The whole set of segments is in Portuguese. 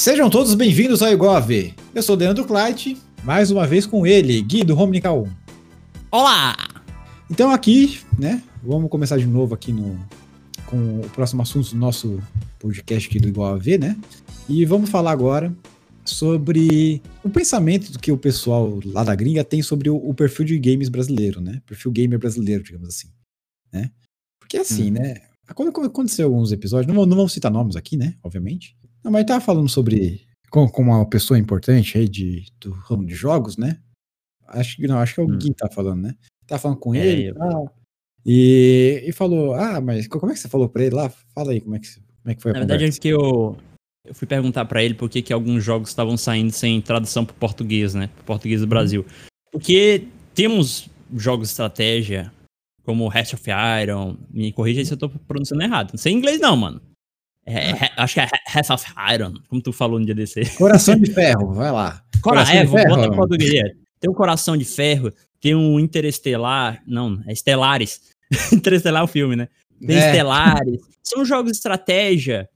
Sejam todos bem-vindos ao Igual a V. Eu sou o Leandro Kleit, mais uma vez com ele, Gui do Romnica 1. Olá! Então aqui, né, vamos começar de novo aqui no, com o próximo assunto do nosso podcast aqui do Igual a V, né? E vamos falar agora sobre o pensamento que o pessoal lá da gringa tem sobre o, o perfil de games brasileiro, né? Perfil gamer brasileiro, digamos assim, né? Porque assim, hum. né? Aconteceu alguns episódios, não, não vamos citar nomes aqui, né? Obviamente. Não, mas tava falando sobre com, com uma pessoa importante aí de, do ramo de jogos, né? Acho que não, acho que é o hum. Gui tá falando, né? Tá falando com é, ele eu... e tal. E, e falou, ah, mas como é que você falou pra ele lá? Fala aí como é que, como é que foi a Na verdade, é que eu, eu fui perguntar para ele por que, que alguns jogos estavam saindo sem tradução pro português, né? Pro português do uhum. Brasil. Porque temos jogos de estratégia, como Heart of Iron, me corrija se eu tô pronunciando errado. Não sei inglês não, mano. É, é, acho que é Heart of Iron, como tu falou no dia desse. Coração de Ferro, vai lá. Cora coração é, botar em português. Tem um Coração de Ferro, tem um Interestelar, não, é Estelares. Interestelar é o filme, né? Tem é. Estelares. São jogos de estratégia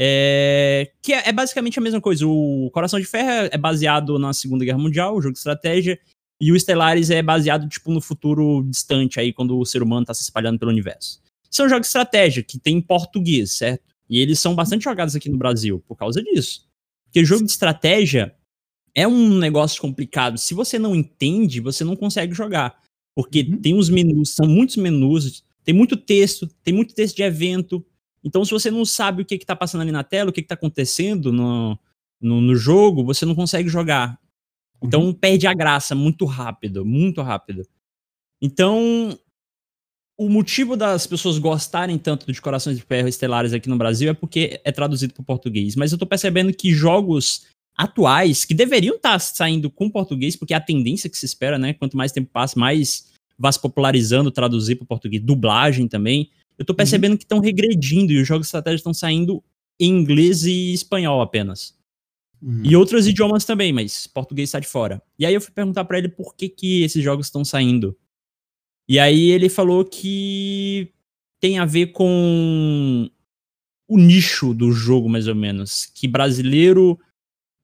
é, que é, é, basicamente a mesma coisa. O Coração de Ferro é baseado na Segunda Guerra Mundial, o jogo de estratégia, e o Estelares é baseado tipo no futuro distante aí quando o ser humano está se espalhando pelo universo. São jogos de estratégia que tem em português, certo? E eles são bastante jogados aqui no Brasil por causa disso. Porque jogo de estratégia é um negócio complicado. Se você não entende, você não consegue jogar. Porque uhum. tem os menus, são muitos menus, tem muito texto, tem muito texto de evento. Então, se você não sabe o que está passando ali na tela, o que está acontecendo no, no, no, jogo, você não consegue jogar. Então, uhum. perde a graça muito rápido, muito rápido. Então, o motivo das pessoas gostarem tanto de Corações de Ferro Estelares aqui no Brasil é porque é traduzido para o português. Mas eu tô percebendo que jogos atuais, que deveriam estar tá saindo com português, porque é a tendência que se espera, né? Quanto mais tempo passa, mais vai se popularizando traduzir para o português. Dublagem também. Eu tô uhum. percebendo uhum. que estão regredindo e os jogos de estratégia estão saindo em inglês e espanhol apenas. Uhum. E outros idiomas também, mas português está de fora. E aí eu fui perguntar para ele por que, que esses jogos estão saindo. E aí ele falou que tem a ver com o nicho do jogo, mais ou menos. Que brasileiro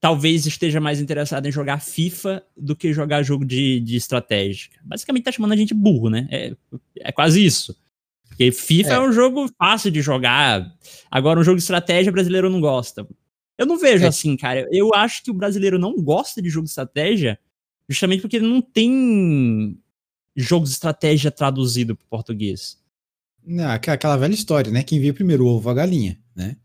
talvez esteja mais interessado em jogar FIFA do que jogar jogo de, de estratégia. Basicamente tá chamando a gente burro, né? É, é quase isso. Porque FIFA é. é. um jogo fácil de jogar. Agora, um jogo de estratégia brasileiro não gosta. Eu não vejo é. assim, cara. Eu acho que o brasileiro não gosta de jogo de estratégia justamente porque ele não tem jogos de estratégia traduzido para português. Não, aquela velha história, né? Quem veio primeiro, o ovo a galinha, né?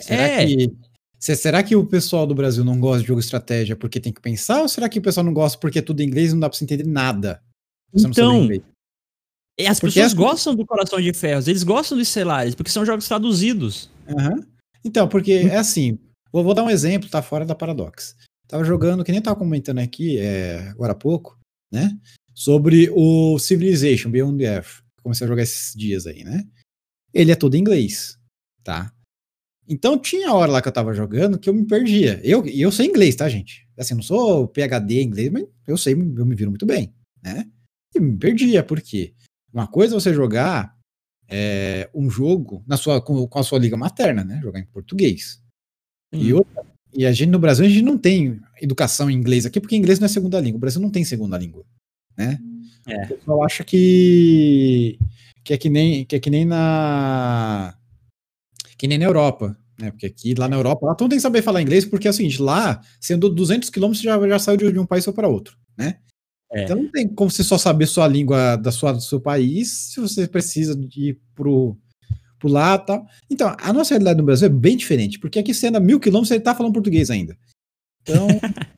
Será é. que será que o pessoal do Brasil não gosta de jogo de estratégia porque tem que pensar ou será que o pessoal não gosta porque é tudo em inglês e não dá para você entender nada? Você então, as porque pessoas as... gostam do Coração de Ferros, eles gostam dos Celares, porque são jogos traduzidos. Uhum. Então, porque é assim, vou, vou, dar um exemplo, tá fora da Paradox. Tava jogando, que nem tava comentando aqui é, agora há pouco, né? Sobre o Civilization Beyond the Earth. Comecei a jogar esses dias aí, né? Ele é todo em inglês, tá? Então tinha hora lá que eu tava jogando que eu me perdia. Eu, eu sei inglês, tá, gente? Assim, não sou PHD em inglês, mas eu sei, eu me viro muito bem, né? E me perdia, por quê? Uma coisa é você jogar é, um jogo na sua, com, com, a sua liga materna, né? Jogar em português. E, outra, e a gente no Brasil, a gente não tem educação em inglês aqui, porque inglês não é segunda língua. O Brasil não tem segunda língua né? É. O pessoal acha que, que, é que, nem, que é que nem na que nem na Europa, né? Porque aqui, lá na Europa, lá todo tem que saber falar inglês, porque é o seguinte, lá, sendo 200 quilômetros, já, já saiu de, um país para outro, né? É. Então não tem como você só saber sua língua da sua, do seu país, se você precisa ir pro, pro lá tal. Então, a nossa realidade no Brasil é bem diferente, porque aqui você anda mil quilômetros e você tá falando português ainda. Então,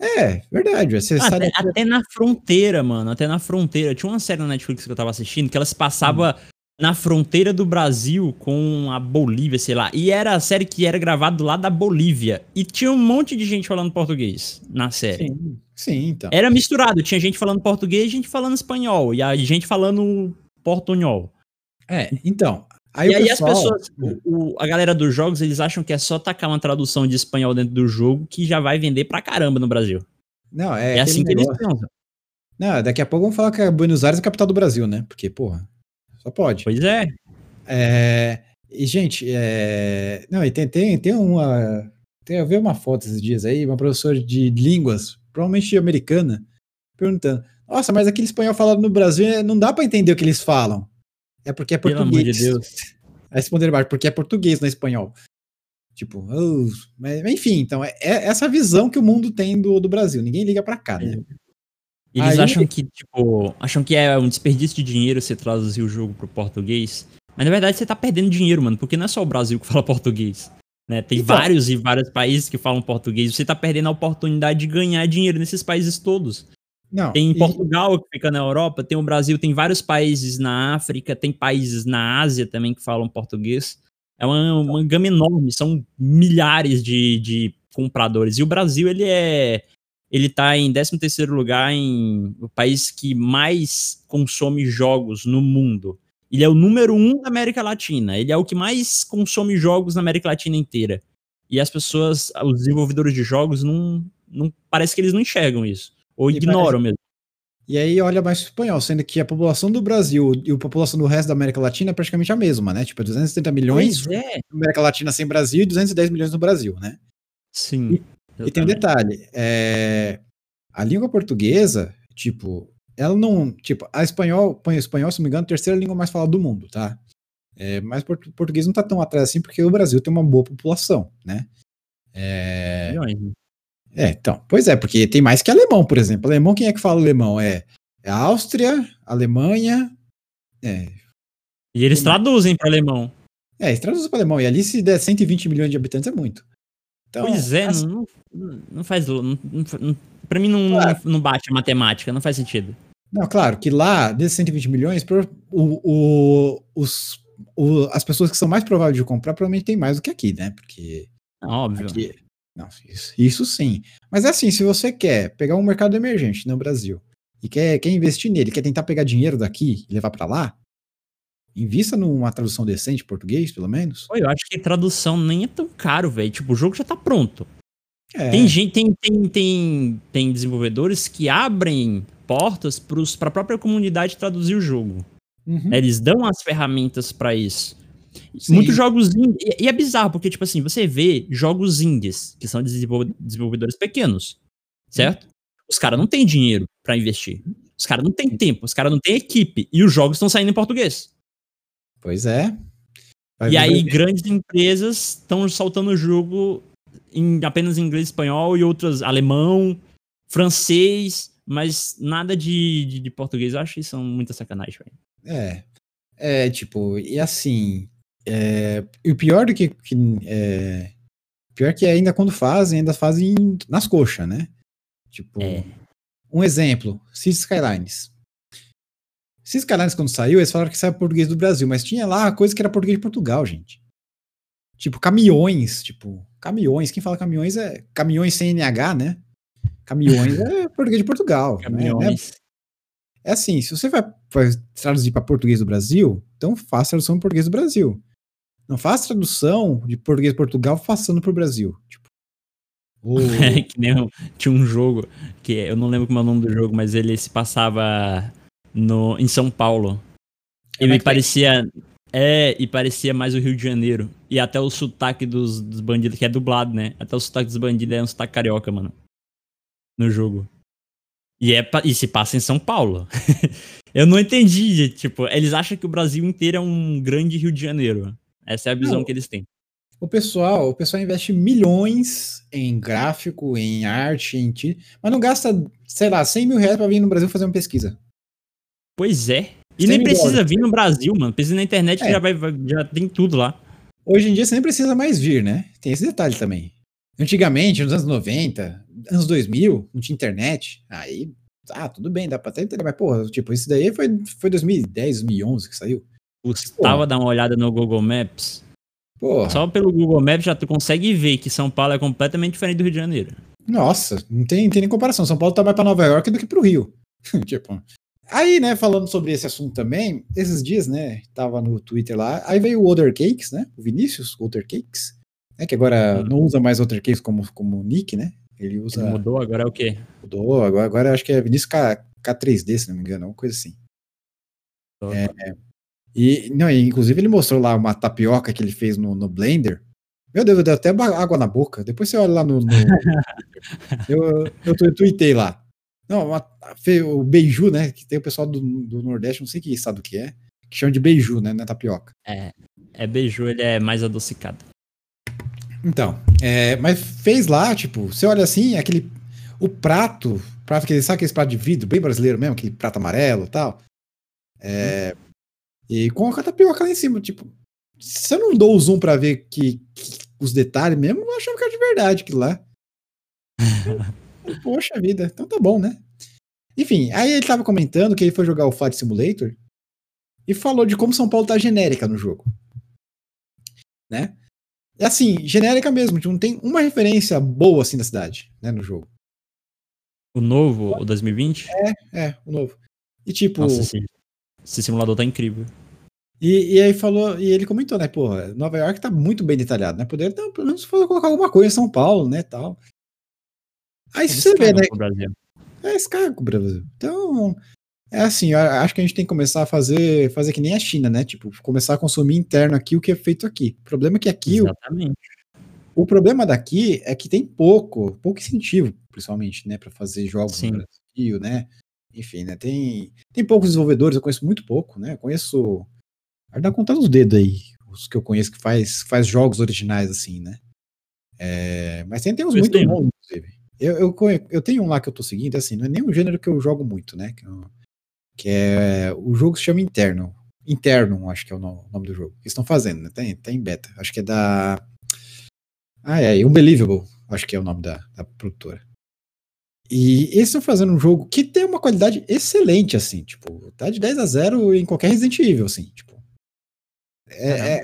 É, verdade. Você até, até, na fronteira, mano. Até na fronteira. Tinha uma série na Netflix que eu tava assistindo que ela se passava hum. na fronteira do Brasil com a Bolívia, sei lá. E era a série que era gravada do lado da Bolívia. E tinha um monte de gente falando português na série. Sim, sim então. Era misturado. Tinha gente falando português e gente falando espanhol. E a gente falando portunhol. É, então. Aí e aí pessoal... as pessoas, o, a galera dos jogos, eles acham que é só tacar uma tradução de espanhol dentro do jogo que já vai vender pra caramba no Brasil. Não, é, é assim que negócio. eles pensam. Não, daqui a pouco vamos falar que a Buenos Aires é a capital do Brasil, né? Porque, porra, só pode. Pois é. é e, gente, é... não, e tem, tem, tem uma... eu vi uma foto esses dias aí, uma professora de línguas, provavelmente americana, perguntando: Nossa, mas aquele espanhol falado no Brasil é, não dá para entender o que eles falam. É porque é português. Pelo amor de Deus. Aí baixo, porque é português, não é espanhol. Tipo, oh, mas, enfim, então é, é, essa visão que o mundo tem do, do Brasil. Ninguém liga para cá, né? Eles Aí, acham que, tipo, acham que é um desperdício de dinheiro você traduzir o jogo pro português. Mas na verdade você tá perdendo dinheiro, mano, porque não é só o Brasil que fala português. Né? Tem então, vários e vários países que falam português. Você tá perdendo a oportunidade de ganhar dinheiro nesses países todos. Não, tem e... Portugal, que fica na Europa, tem o Brasil, tem vários países na África, tem países na Ásia também que falam português. É uma, uma gama enorme, são milhares de, de compradores. E o Brasil, ele é. Ele tá em 13 terceiro lugar em o país que mais consome jogos no mundo. Ele é o número um da América Latina. Ele é o que mais consome jogos na América Latina inteira. E as pessoas, os desenvolvedores de jogos, não, não parece que eles não enxergam isso. Ou e ignoram parece... mesmo. E aí olha mais o espanhol, sendo que a população do Brasil e a população do resto da América Latina é praticamente a mesma, né? Tipo, 270 milhões pois é. na América Latina sem Brasil e 210 milhões no Brasil, né? Sim. E, e tem um detalhe, é, a língua portuguesa, tipo, ela não, tipo, a espanhol, põe espanhol, se não me engano, a terceira língua mais falada do mundo, tá? É, mas o português não tá tão atrás assim porque o Brasil tem uma boa população, né? É... Milhões. É, então, pois é, porque tem mais que alemão, por exemplo. Alemão, quem é que fala alemão? É, é Áustria, Alemanha. É. E eles traduzem para alemão. É, eles traduzem para alemão. E ali, se der 120 milhões de habitantes, é muito. Então, pois é, assim, não, não, faz. Não, não, pra mim, não, claro. não bate a matemática, não faz sentido. Não, claro que lá, desses 120 milhões, o, o, os, o, as pessoas que são mais prováveis de comprar provavelmente tem mais do que aqui, né? Porque. Óbvio. Aqui, não, isso, isso sim. Mas é assim, se você quer pegar um mercado emergente no Brasil e quer, quer investir nele, quer tentar pegar dinheiro daqui e levar para lá, invista numa tradução decente português, pelo menos. Eu acho que tradução nem é tão caro, velho. Tipo, o jogo já tá pronto. É. Tem gente, tem, tem, tem, tem desenvolvedores que abrem portas para a própria comunidade traduzir o jogo. Uhum. Eles dão as ferramentas para isso. Sim. Muitos jogos indies. E é bizarro, porque, tipo assim, você vê jogos indies, que são desenvolvedores pequenos, certo? Os caras não têm dinheiro para investir. Os caras não têm tempo, os caras não têm equipe. E os jogos estão saindo em português. Pois é. Vai e aí, grandes empresas estão soltando o jogo em apenas inglês e espanhol e outras alemão, francês, mas nada de, de, de português. Eu acho que são muita sacanagem, velho. É. É, tipo, e assim, é, e o pior do que. que é, pior que ainda quando fazem, ainda fazem nas coxas, né? Tipo, é. um exemplo: Cities Skylines. Cities Skylines, quando saiu, eles falaram que saiu português do Brasil, mas tinha lá coisa que era português de Portugal, gente. Tipo, caminhões, tipo, caminhões. Quem fala caminhões é caminhões sem NH, né? Caminhões é português de Portugal. Né? Caminhões. Né? É assim, se você vai, vai traduzir para português do Brasil, então faça tradução em português do Brasil. Não faz tradução de português Portugal passando pro Brasil. Tipo, o... é, que nem tinha um jogo que eu não lembro como é o nome do jogo, mas ele se passava no, em São Paulo. E me parecia. É, e parecia mais o Rio de Janeiro. E até o sotaque dos, dos bandidos, que é dublado, né? Até o sotaque dos bandidos é um sotaque carioca, mano. No jogo. E, é, e se passa em São Paulo. eu não entendi, tipo, eles acham que o Brasil inteiro é um grande Rio de Janeiro. Essa é a visão Não, que eles têm. O pessoal, o pessoal investe milhões em gráfico, em arte, em mas não gasta, sei lá, 100 mil reais pra vir no Brasil fazer uma pesquisa. Pois é. E nem precisa dólares. vir no Brasil, mano. Precisa na internet é. já, vai, já tem tudo lá. Hoje em dia você nem precisa mais vir, né? Tem esse detalhe também. Antigamente, nos anos 90, anos 2000, não tinha internet. Aí, ah, tudo bem, dá pra até entender. Mas, porra, tipo, isso daí foi, foi 2010, 2011 que saiu. Custava dar uma olhada no Google Maps. Porra. Só pelo Google Maps já tu consegue ver que São Paulo é completamente diferente do Rio de Janeiro. Nossa, não tem, tem nem comparação. São Paulo tá mais pra Nova York do que pro Rio. tipo. Aí, né, falando sobre esse assunto também, esses dias, né, tava no Twitter lá, aí veio o Other Cakes, né, o Vinícius Other Cakes, né, que agora hum. não usa mais Other Cakes como, como nick, né, ele usa... Ele mudou, agora é o quê? Mudou, agora, agora acho que é Vinícius K, K3D, se não me engano, uma coisa assim. É, e, não, inclusive ele mostrou lá uma tapioca que ele fez no, no Blender. Meu Deus, deu até água na boca. Depois você olha lá no. no... eu, eu, eu tuitei lá. Não, uma, o beiju, né? Que tem o pessoal do, do Nordeste, não sei que estado que é, que chama de beiju, né? Não é tapioca. É, é beiju, ele é mais adocicado. Então, é, mas fez lá, tipo, você olha assim, aquele. O prato, prato que sabe aquele prato de vidro, bem brasileiro mesmo, aquele prato amarelo e tal. É, hum. E com a tapioca lá em cima, tipo, se eu não dou o zoom pra ver que, que os detalhes mesmo, eu achava que era de verdade aquilo lá. Poxa vida, então tá bom, né? Enfim, aí ele tava comentando que ele foi jogar o Flight Simulator e falou de como São Paulo tá genérica no jogo. Né? É assim, genérica mesmo, não tem uma referência boa assim da cidade, né, no jogo. O novo, o 2020? É, é, o novo. E tipo. Nossa, esse, simulador tá incrível. E, e aí falou, e ele comentou, né, porra, Nova York tá muito bem detalhado, né? Poderia então, pelo menos colocar alguma coisa em São Paulo, né, tal. Aí se você vê, né? É esse cara com o Brasil. Então, é assim, acho que a gente tem que começar a fazer, fazer que nem a China, né? Tipo, começar a consumir interno aqui o que é feito aqui. O problema é que aqui. Exatamente. O, o problema daqui é que tem pouco, pouco incentivo, principalmente, né, para fazer jogos Sim. no Brasil, né? Enfim, né? Tem, tem poucos desenvolvedores, eu conheço muito pouco, né? Eu conheço Vai dar conta dos dedos aí, os que eu conheço que faz, faz jogos originais assim, né? É, mas tem, tem uns muito bons, inclusive. Eu, eu, eu, tenho um lá que eu tô seguindo, assim, não é nem um gênero que eu jogo muito, né? Que, eu, que é. O jogo se chama Interno. Interno, acho que é o nome do jogo. Eles estão fazendo, né? Tem, tem beta. Acho que é da. Ah, é. Unbelievable, acho que é o nome da, da produtora. E eles estão fazendo um jogo que tem uma qualidade excelente, assim, tipo, tá de 10 a 0 em qualquer Resident Evil, assim, tipo, é, é,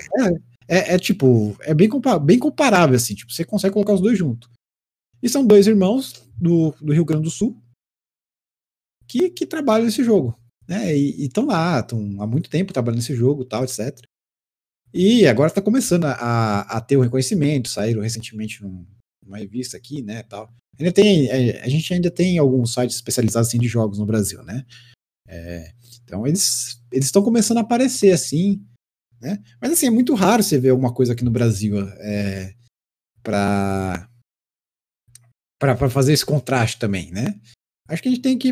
é, é, tipo, é bem, bem comparável, assim, tipo, você consegue colocar os dois juntos. E são dois irmãos do, do Rio Grande do Sul que, que trabalham nesse jogo. Né? E estão lá, estão há muito tempo trabalhando nesse jogo tal, etc. E agora está começando a, a, ter o reconhecimento, saíram recentemente num, numa revista aqui, né, tal. Ainda tem, a gente ainda tem alguns sites especializados assim, de jogos no Brasil, né? É, então eles eles estão começando a aparecer assim, né? Mas assim, é muito raro você ver alguma coisa aqui no Brasil é, para para fazer esse contraste também, né? Acho que a gente tem que,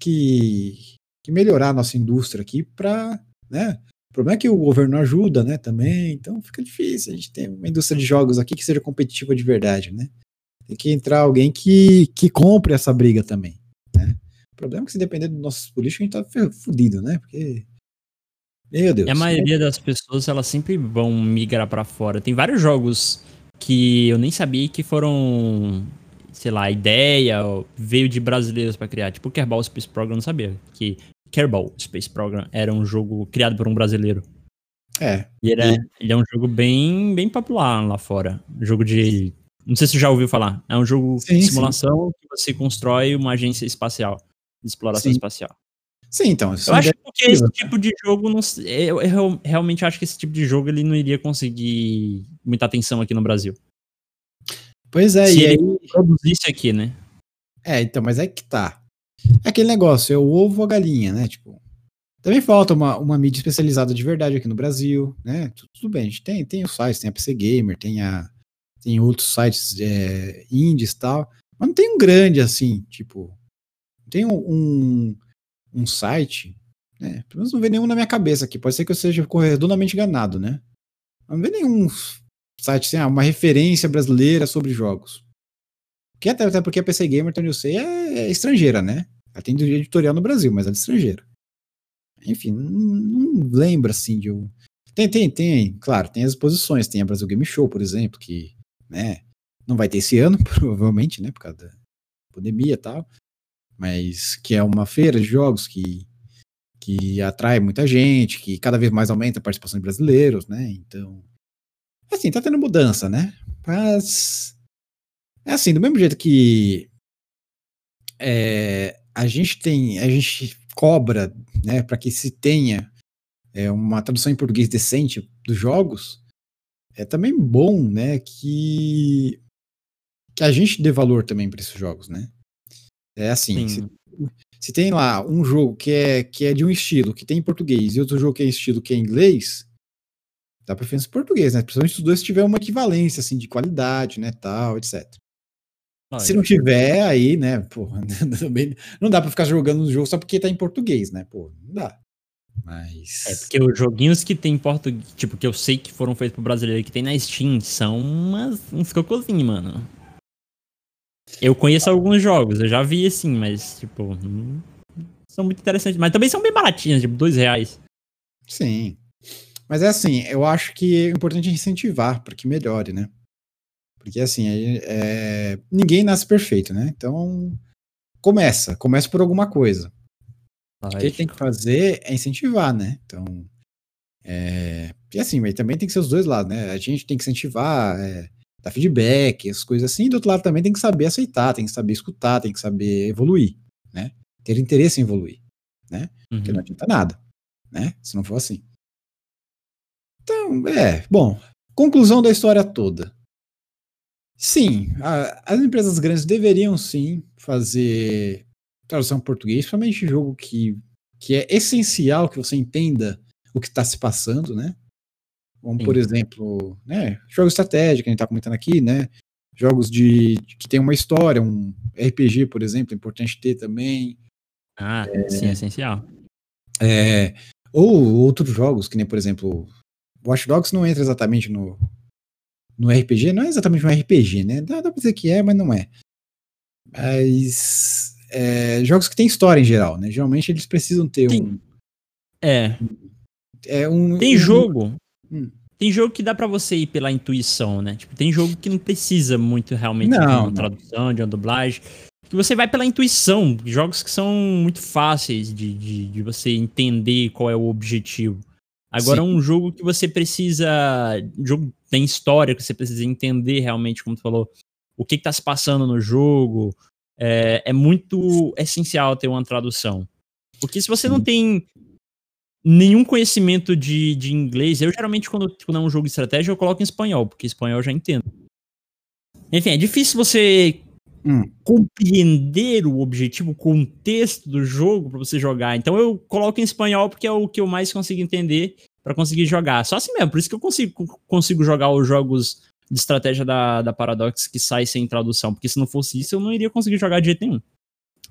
que, que melhorar a nossa indústria aqui para, né? Problema é que o governo ajuda, né, também, então fica difícil. A gente tem uma indústria de jogos aqui que seja competitiva de verdade, né? Tem que entrar alguém que, que compre essa briga também, né? O problema é que se depender dos nossos políticos, a gente tá fudido, né? Porque meu Deus. E a maioria das pessoas, elas sempre vão migrar para fora. Tem vários jogos que eu nem sabia que foram, sei lá, a ideia veio de brasileiros para criar. Tipo o Kerbal Space Program, não sabia. Que Kerbal Space Program era um jogo criado por um brasileiro. É. E ele é, e... ele é um jogo bem, bem popular lá fora. Jogo de. Não sei se você já ouviu falar. É um jogo sim, de simulação sim. que você constrói uma agência espacial, de exploração sim. espacial. Sim, então. Eu acho que esse tipo de jogo não. Eu, eu, realmente acho que esse tipo de jogo ele não iria conseguir muita atenção aqui no Brasil. Pois é, Se e ele aí... produzisse aqui, né? É, então, mas é que tá. É aquele negócio, é o ovo ou a galinha, né? Tipo, também falta uma, uma mídia especializada de verdade aqui no Brasil, né? Tudo, tudo bem, a gente tem, tem os sites, tem a PC Gamer, tem, a, tem outros sites é, indies e tal, mas não tem um grande assim, tipo, tem um, um um site, né? Pelo menos não vem nenhum na minha cabeça aqui. Pode ser que eu seja redondamente enganado, né? Não vê nenhum site assim, ah, uma referência brasileira sobre jogos. Que até, até porque a PC Gamer, então eu sei, é, é estrangeira, né? Ela tem editorial no Brasil, mas ela é estrangeira. Enfim, não, não lembro assim de um. Tem, tem, tem, claro, tem as exposições, tem a Brasil Game Show, por exemplo, que, né, não vai ter esse ano, provavelmente, né, por causa da pandemia e tal mas que é uma feira de jogos que, que atrai muita gente, que cada vez mais aumenta a participação de brasileiros, né? Então, assim, tá tendo mudança, né? Mas é assim, do mesmo jeito que é, a gente tem, a gente cobra, né, para que se tenha é, uma tradução em português decente dos jogos, é também bom, né, que que a gente dê valor também para esses jogos, né? É assim, se, se, tem lá um jogo que é, que é de um estilo, que tem em português, e outro jogo que é estilo que é em inglês, Dá preferência português, né? Principalmente se os dois tiverem uma equivalência, assim, de qualidade, né, tal, etc. Olha. Se não tiver, aí, né, porra, também não dá pra ficar jogando no jogo só porque tá em português, né, pô, não dá. Mas. É porque os joguinhos que tem em português, tipo, que eu sei que foram feitos pro brasileiro que tem na Steam, são umas, uns cocôzinhos, mano. Eu conheço alguns jogos, eu já vi assim, mas, tipo, são muito interessantes. Mas também são bem baratinhos, tipo, dois reais. Sim. Mas é assim, eu acho que é importante incentivar para que melhore, né? Porque assim, é, ninguém nasce perfeito, né? Então, começa, começa por alguma coisa. Ai. O que tem que fazer é incentivar, né? Então, é, e assim, mas também tem que ser os dois lados, né? A gente tem que incentivar, é, dar feedback, as coisas assim, e do outro lado também tem que saber aceitar, tem que saber escutar, tem que saber evoluir, né? Ter interesse em evoluir, né? Uhum. Porque não adianta nada, né? Se não for assim. Então, é, bom, conclusão da história toda. Sim, a, as empresas grandes deveriam sim fazer tradução em português, principalmente jogo que, que é essencial que você entenda o que está se passando, né? Como, sim. por exemplo, né, jogos estratégicos que a gente está comentando aqui, né? Jogos de, de, que tem uma história, um RPG, por exemplo, é importante ter também. Ah, é, sim, é essencial. É, ou outros jogos, que nem, por exemplo, Watch Dogs não entra exatamente no, no RPG, não é exatamente um RPG, né? Dá, dá pra dizer que é, mas não é. Mas é, jogos que tem história em geral, né? Geralmente eles precisam ter tem, um. É. É um. Tem um, jogo. Hum. Tem jogo que dá para você ir pela intuição, né? Tipo, tem jogo que não precisa muito realmente não, de uma não. tradução, de uma dublagem. Que você vai pela intuição. Jogos que são muito fáceis de, de, de você entender qual é o objetivo. Agora, Sim. um jogo que você precisa. Um jogo tem história, que você precisa entender realmente, como tu falou, o que, está se passando no jogo. É, é, muito essencial ter uma tradução. Porque se você não tem nenhum conhecimento de, de inglês, eu geralmente, quando, quando é um jogo de estratégia, eu coloco em espanhol, porque espanhol eu já entendo. Enfim, é difícil você hum. compreender o objetivo, o contexto do jogo para você jogar. Então eu coloco em espanhol porque é o que eu mais consigo entender para conseguir jogar. Só assim mesmo, por isso que eu consigo, consigo jogar os jogos de estratégia da, da Paradox que sai sem tradução, porque se não fosse isso eu não iria conseguir jogar de jeito nenhum.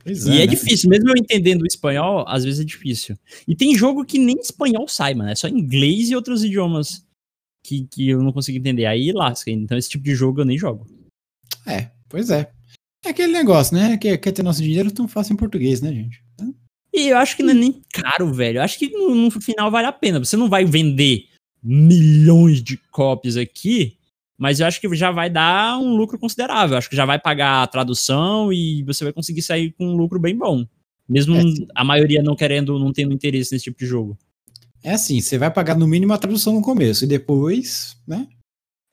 Pois e é, é né? difícil, mesmo eu entendendo o espanhol, às vezes é difícil. E tem jogo que nem espanhol sai, mano, é só inglês e outros idiomas que, que eu não consigo entender. Aí lasca, então esse tipo de jogo eu nem jogo. É, pois é. É aquele negócio, né? Quer, quer ter nosso dinheiro tão fácil em português, né, gente? E eu acho que não é nem caro, velho. Eu acho que no, no, final vale a pena. Você não vai vender milhões de cópias aqui, mas eu acho que já vai dar um lucro considerável. Eu acho que já vai pagar a tradução e você vai conseguir sair com um lucro bem bom. Mesmo é, a maioria não querendo, não tendo interesse nesse tipo de jogo. É assim, você vai pagar no mínimo a tradução no começo e depois, né?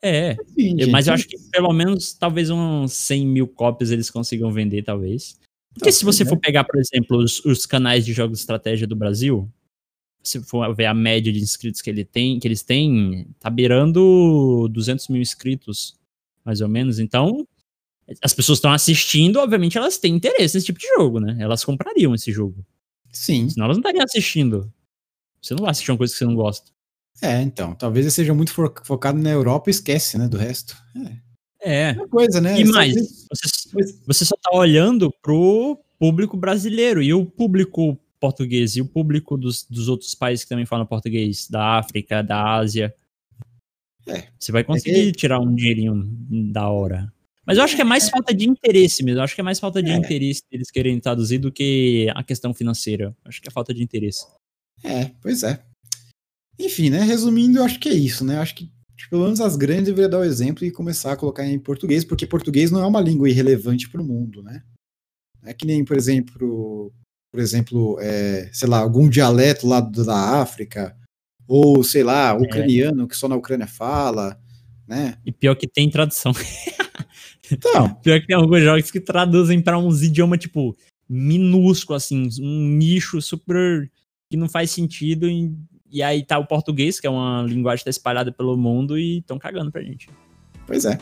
É, Sim, mas eu acho que pelo menos talvez uns 100 mil cópias eles consigam vender, talvez. Porque se você for pegar, por exemplo, os, os, canais de jogos de estratégia do Brasil, se for ver a média de inscritos que, ele tem, que eles têm, tá beirando 200 mil inscritos, mais ou menos. Então, as pessoas estão assistindo, obviamente elas têm interesse nesse tipo de jogo, né? Elas comprariam esse jogo. Sim. Senão elas não estariam assistindo. Você não vai assistir uma coisa que você não gosta. É, então. Talvez ele seja muito focado na Europa e esquece, né, do resto. É. é. Uma coisa, né? E mais, você, você só tá olhando pro público brasileiro e o público português e o público dos, dos outros países que também falam português, da África, da Ásia. É. Você vai conseguir é. tirar um dinheirinho da hora. Mas eu acho que é mais falta de interesse mesmo. Eu acho que é mais falta de é. interesse deles querem traduzir do que a questão financeira. Eu acho que é falta de interesse. É, pois é. Enfim, né? Resumindo, eu acho que é isso, né? Eu acho que pelo menos as grandes deveriam dar o exemplo e começar a colocar em português, porque português não é uma língua irrelevante para o mundo, né? É que nem, por exemplo, por exemplo, é, sei lá, algum dialeto lá da África, ou sei lá, é. ucraniano é. que só na Ucrânia fala, né? E pior que tem tradução. Então, pior que tem alguns jogos que traduzem para uns idiomas tipo minúsculo assim, um nicho super que não faz sentido em e aí tá o português, que é uma linguagem que tá espalhada pelo mundo e estão cagando pra gente. Pois é.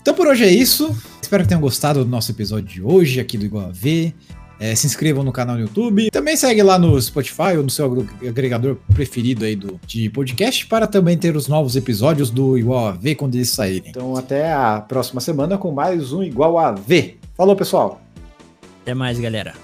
Então por hoje é isso. Espero que tenham gostado do nosso episódio de hoje aqui do Igual a V. É, se inscrevam no canal no YouTube. Também segue lá no Spotify ou no seu agregador preferido aí do, de podcast para também ter os novos episódios do Igual a V quando eles saírem. Então até a próxima semana com mais um Igual a V. Falou, pessoal! Até mais, galera.